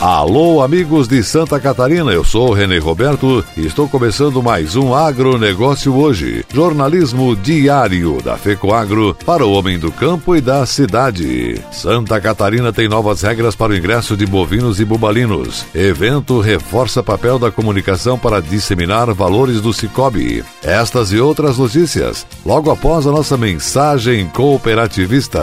Alô, amigos de Santa Catarina, eu sou René Roberto e estou começando mais um Agronegócio hoje. Jornalismo diário da FECOAGro para o homem do campo e da cidade. Santa Catarina tem novas regras para o ingresso de bovinos e bubalinos. Evento reforça papel da comunicação para disseminar valores do Cicobi. Estas e outras notícias, logo após a nossa mensagem cooperativista.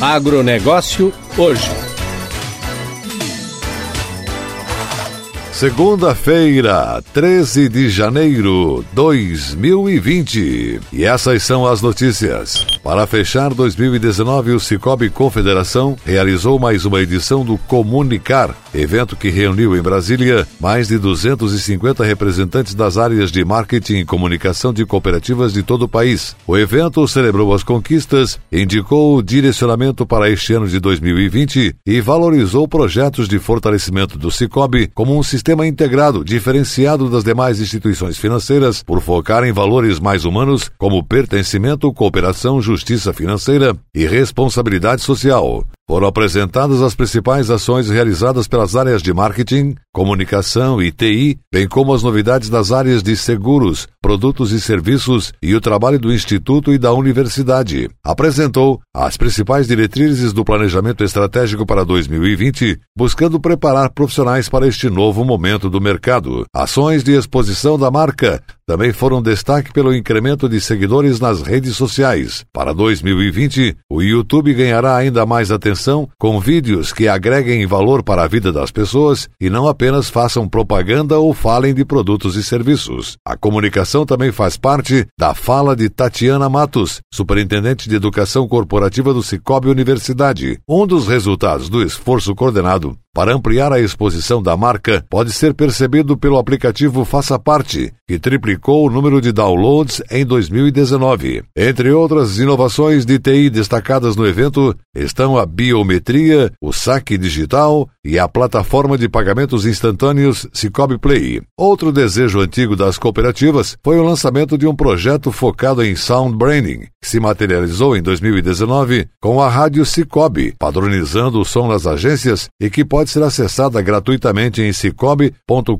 Agronegócio hoje. Segunda-feira, 13 de janeiro 2020. E essas são as notícias. Para fechar 2019, o Cicobi Confederação realizou mais uma edição do Comunicar, evento que reuniu em Brasília mais de 250 representantes das áreas de marketing e comunicação de cooperativas de todo o país. O evento celebrou as conquistas, indicou o direcionamento para este ano de 2020 e valorizou projetos de fortalecimento do Cicobi como um sistema sistema integrado, diferenciado das demais instituições financeiras, por focar em valores mais humanos como pertencimento, cooperação, justiça financeira e responsabilidade social. Foram apresentadas as principais ações realizadas pelas áreas de marketing, comunicação e TI, bem como as novidades das áreas de seguros, produtos e serviços e o trabalho do Instituto e da Universidade. Apresentou as principais diretrizes do planejamento estratégico para 2020, buscando preparar profissionais para este novo momento do mercado. Ações de exposição da marca também foram destaque pelo incremento de seguidores nas redes sociais. Para 2020, o YouTube ganhará ainda mais atenção com vídeos que agreguem valor para a vida das pessoas e não apenas façam propaganda ou falem de produtos e serviços. A comunicação também faz parte da fala de Tatiana Matos, superintendente de educação corporativa do Cicobi Universidade. Um dos resultados do esforço coordenado para ampliar a exposição da marca pode ser percebido pelo aplicativo Faça Parte, que triplicou o número de downloads em 2019. Entre outras inovações de TI destacadas no evento estão a biometria, o saque digital e a plataforma de pagamentos instantâneos Cicobi Play. Outro desejo antigo das cooperativas foi o lançamento de um projeto focado em sound branding, que se materializou em 2019 com a rádio Cicobi, padronizando o som das agências e que pode pode ser acessada gratuitamente em cicobi.com.br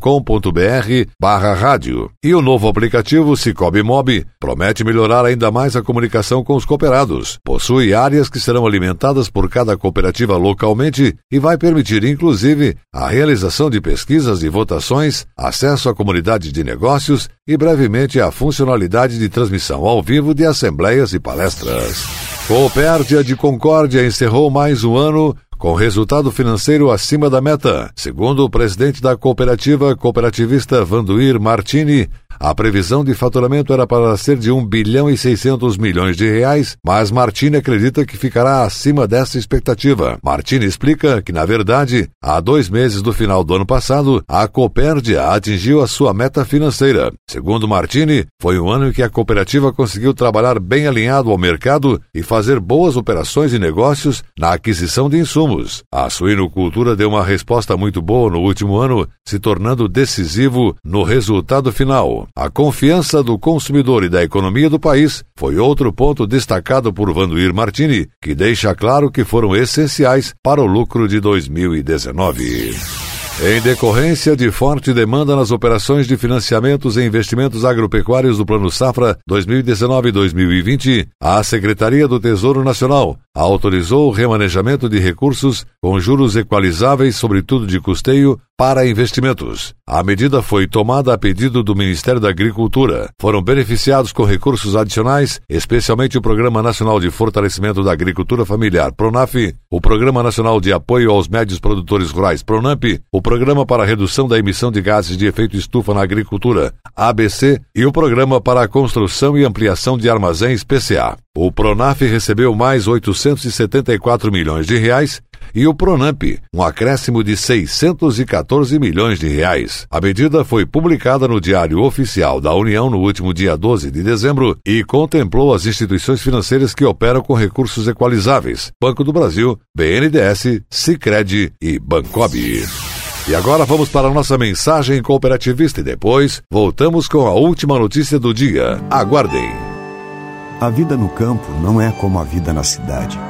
barra rádio. E o novo aplicativo Cicobi Mob promete melhorar ainda mais a comunicação com os cooperados. Possui áreas que serão alimentadas por cada cooperativa localmente e vai permitir, inclusive, a realização de pesquisas e votações, acesso à comunidade de negócios e brevemente a funcionalidade de transmissão ao vivo de assembleias e palestras. Coopérdia de Concórdia encerrou mais um ano com resultado financeiro acima da meta. Segundo o presidente da cooperativa cooperativista Vanduir Martini, a previsão de faturamento era para ser de 1 bilhão e 600 milhões de reais, mas Martini acredita que ficará acima dessa expectativa. Martini explica que, na verdade, há dois meses do final do ano passado, a Copérdia atingiu a sua meta financeira. Segundo Martini, foi um ano em que a cooperativa conseguiu trabalhar bem alinhado ao mercado e fazer boas operações e negócios na aquisição de insumos. A suinocultura deu uma resposta muito boa no último ano, se tornando decisivo no resultado final. A confiança do consumidor e da economia do país foi outro ponto destacado por Vanduir Martini, que deixa claro que foram essenciais para o lucro de 2019. Em decorrência de forte demanda nas operações de financiamentos e investimentos agropecuários do Plano Safra 2019-2020, a Secretaria do Tesouro Nacional autorizou o remanejamento de recursos com juros equalizáveis, sobretudo de custeio, para investimentos. A medida foi tomada a pedido do Ministério da Agricultura. Foram beneficiados com recursos adicionais, especialmente o Programa Nacional de Fortalecimento da Agricultura Familiar, PRONAF, o Programa Nacional de Apoio aos Médios Produtores Rurais, PRONAMP, o Programa para a Redução da Emissão de Gases de Efeito Estufa na Agricultura, ABC, e o Programa para a Construção e Ampliação de Armazéns, PCA. O PRONAF recebeu mais 874 milhões de reais e o Pronamp, um acréscimo de 614 milhões de reais. A medida foi publicada no Diário Oficial da União no último dia 12 de dezembro e contemplou as instituições financeiras que operam com recursos equalizáveis: Banco do Brasil, BNDES, Sicredi e Bancob. E agora vamos para a nossa mensagem cooperativista e depois voltamos com a última notícia do dia. Aguardem. A vida no campo não é como a vida na cidade.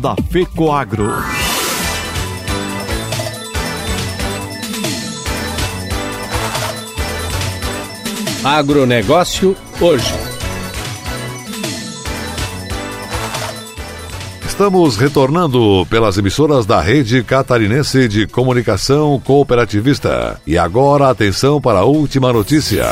da FECOAGRO. Agronegócio hoje. Estamos retornando pelas emissoras da Rede Catarinense de Comunicação Cooperativista. E agora atenção para a última notícia.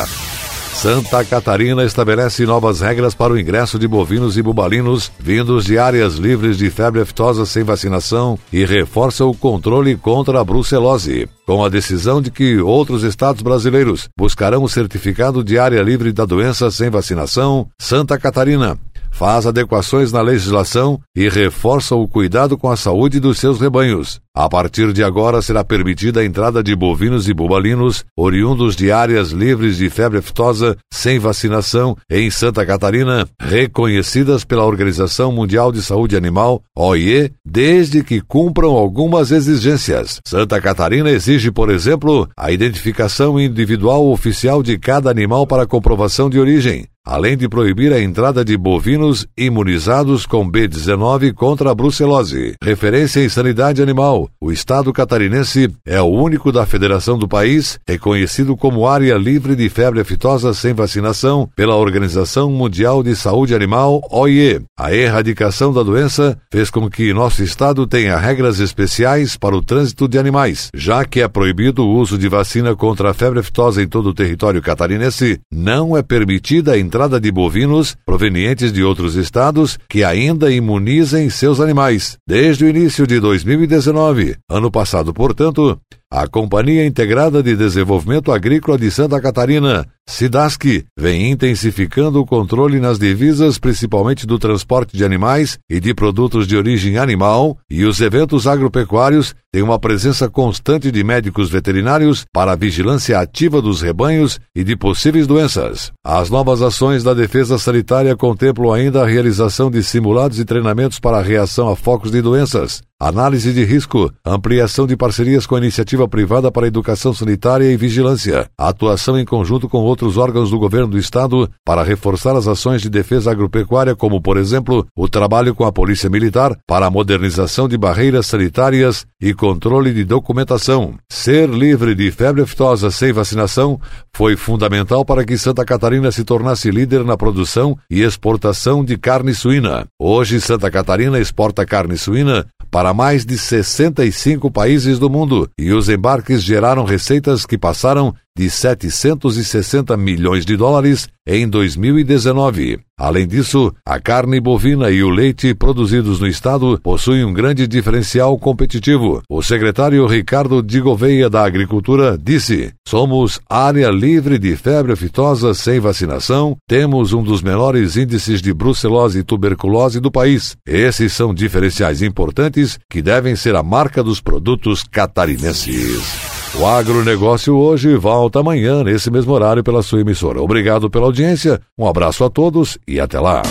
Santa Catarina estabelece novas regras para o ingresso de bovinos e bubalinos vindos de áreas livres de febre aftosa sem vacinação e reforça o controle contra a brucelose. Com a decisão de que outros estados brasileiros buscarão o certificado de área livre da doença sem vacinação, Santa Catarina faz adequações na legislação e reforça o cuidado com a saúde dos seus rebanhos. A partir de agora será permitida a entrada de bovinos e bubalinos oriundos de áreas livres de febre aftosa sem vacinação em Santa Catarina, reconhecidas pela Organização Mundial de Saúde Animal, OIE, desde que cumpram algumas exigências. Santa Catarina exige, por exemplo, a identificação individual oficial de cada animal para comprovação de origem, além de proibir a entrada de bovinos imunizados com B19 contra a brucelose. Referência em sanidade animal, o estado catarinense é o único da federação do país reconhecido como área livre de febre aftosa sem vacinação pela Organização Mundial de Saúde Animal, OIE. A erradicação da doença fez com que nosso estado tenha regras especiais para o trânsito de animais, já que é proibido o uso de vacina contra a febre aftosa em todo o território catarinense, não é permitida a entrada de bovinos provenientes de outros estados que ainda imunizem seus animais. Desde o início de 2019, ano passado, portanto, a Companhia Integrada de Desenvolvimento Agrícola de Santa Catarina, SIDASC, vem intensificando o controle nas divisas, principalmente do transporte de animais e de produtos de origem animal, e os eventos agropecuários têm uma presença constante de médicos veterinários para a vigilância ativa dos rebanhos e de possíveis doenças. As novas ações da defesa sanitária contemplam ainda a realização de simulados e treinamentos para a reação a focos de doenças, análise de risco, ampliação de parcerias com a iniciativa privada para educação sanitária e vigilância, atuação em conjunto com outros órgãos do governo do estado para reforçar as ações de defesa agropecuária, como, por exemplo, o trabalho com a Polícia Militar para a modernização de barreiras sanitárias e controle de documentação. Ser livre de febre aftosa sem vacinação foi fundamental para que Santa Catarina se tornasse líder na produção e exportação de carne suína. Hoje, Santa Catarina exporta carne suína para mais de 65 países do mundo e os embarques geraram receitas que passaram de 760 milhões de dólares em 2019. Além disso, a carne bovina e o leite produzidos no estado possuem um grande diferencial competitivo. O secretário Ricardo de Gouveia da Agricultura disse: Somos área livre de febre aftosa sem vacinação, temos um dos menores índices de brucelose e tuberculose do país. Esses são diferenciais importantes que devem ser a marca dos produtos catarinenses. O agronegócio hoje volta amanhã, nesse mesmo horário, pela sua emissora. Obrigado pela audiência, um abraço a todos e até lá.